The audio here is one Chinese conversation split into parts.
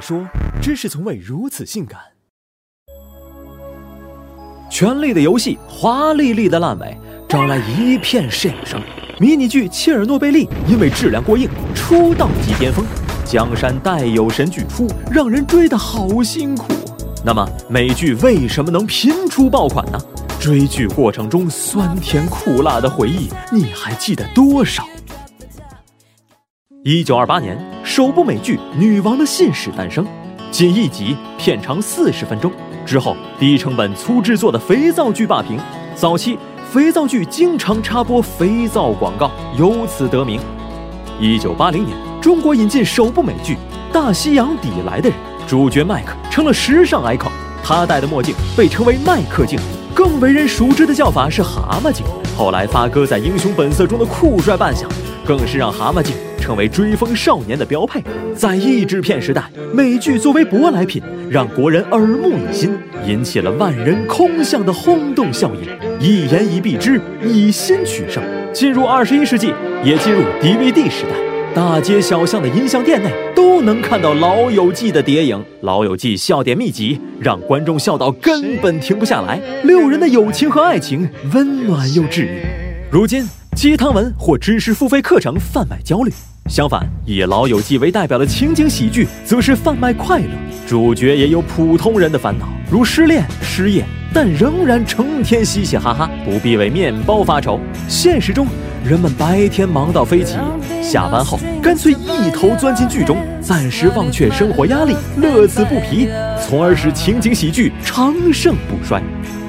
说，真是从未如此性感。《权力的游戏》华丽丽的烂尾，招来一片摄影声。迷你剧《切尔诺贝利》因为质量过硬，出道即巅峰。江山代有神剧出，让人追得好辛苦。那么美剧为什么能频出爆款呢？追剧过程中酸甜苦辣的回忆，你还记得多少？一九二八年，首部美剧《女王的信使》诞生，仅一集，片长四十分钟。之后，低成本粗制作的肥皂剧霸屏。早期肥皂剧经常插播肥皂广告，由此得名。一九八零年，中国引进首部美剧《大西洋底来的人》，主角麦克成了时尚 icon，他戴的墨镜被称为麦克镜，更为人熟知的叫法是蛤蟆镜。后来发哥在《英雄本色》中的酷帅扮相，更是让蛤蟆镜。成为追风少年的标配。在译制片时代，美剧作为舶来品，让国人耳目一新，引起了万人空巷的轰动效应。一言以蔽之，以心取胜。进入二十一世纪，也进入 DVD 时代，大街小巷的音像店内都能看到《老友记》的谍影。《老友记》笑点密集，让观众笑到根本停不下来。六人的友情和爱情，温暖又治愈。如今，鸡汤文或知识付费课程贩卖焦虑。相反，以《老友记》为代表的情景喜剧，则是贩卖快乐。主角也有普通人的烦恼，如失恋、失业，但仍然成天嘻嘻哈哈，不必为面包发愁。现实中，人们白天忙到飞起，下班后干脆一头钻进剧中，暂时忘却生活压力，乐此不疲，从而使情景喜剧长盛不衰。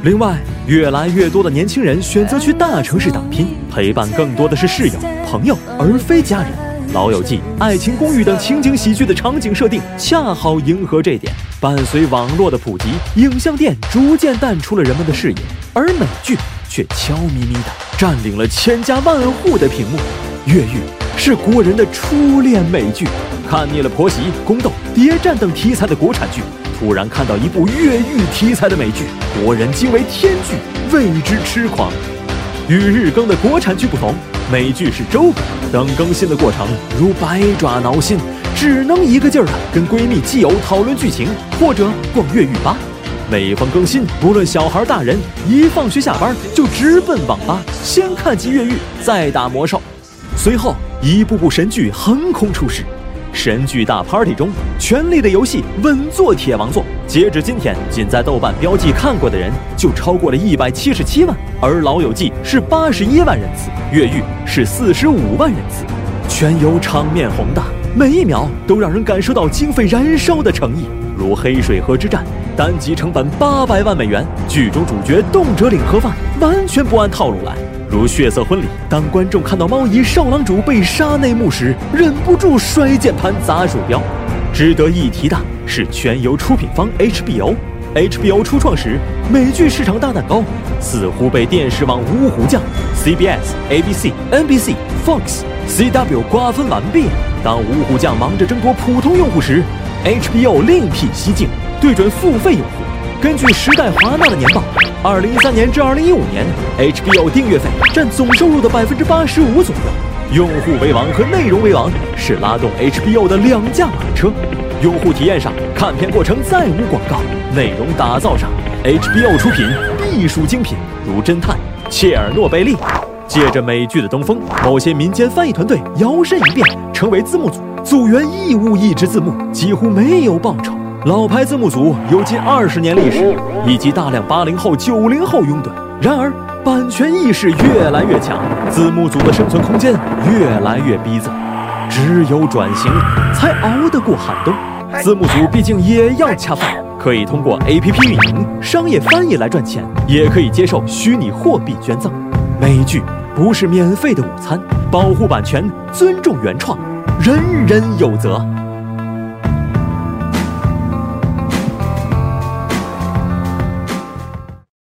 另外，越来越多的年轻人选择去大城市打拼，陪伴更多的是室友、朋友，而非家人。《老友记》《爱情公寓》等情景喜剧的场景设定恰好迎合这点。伴随网络的普及，影像店逐渐淡出了人们的视野，而美剧却悄咪咪地占领了千家万户的屏幕。越狱是国人的初恋美剧，看腻了婆媳、宫斗、谍战等题材的国产剧，突然看到一部越狱题材的美剧，国人惊为天剧，为之痴狂。与日更的国产剧不同。美剧是周更，等更新的过程如百爪挠心，只能一个劲儿的跟闺蜜基友讨论剧情，或者逛越狱吧。每逢更新，不论小孩大人，一放学下班就直奔网吧，先看集越狱，再打魔兽。随后，一部部神剧横空出世。神剧大 party 中，《权力的游戏》稳坐铁王座。截至今天，仅在豆瓣标记看过的人就超过了一百七十七万，而《老友记》是八十一万人次，《越狱》是四十五万人次。全游场面宏大，每一秒都让人感受到经费燃烧的诚意。如黑水河之战，单集成本八百万美元，剧中主角动辄领盒饭，完全不按套路来。如血色婚礼，当观众看到猫姨少郎主被杀内幕时，忍不住摔键盘砸鼠标。值得一提的是，全游出品方 HBO。HBO 初创时，美剧市场大蛋糕似乎被电视网五虎将 CBS、ABC、NBC、Fox、CW 瓜分完毕。当五虎将忙着争夺普通用户时，HBO 另辟蹊径，对准付费用户。根据时代华纳的年报。二零一三年至二零一五年，HBO 订阅费占总收入的百分之八十五左右。用户为王和内容为王是拉动 HBO 的两驾马车。用户体验上，看片过程再无广告；内容打造上，HBO 出品必属精品，如侦探切尔诺贝利。借着美剧的东风，某些民间翻译团队摇身一变成为字幕组，组员义务译制字幕，几乎没有报酬。老牌字幕组有近二十年历史，以及大量八零后、九零后拥趸。然而，版权意识越来越强，字幕组的生存空间越来越逼仄。只有转型，才熬得过寒冬。字幕组毕竟也要恰饭，可以通过 APP 运营、商业翻译来赚钱，也可以接受虚拟货币捐赠。美剧不是免费的午餐，保护版权，尊重原创，人人有责。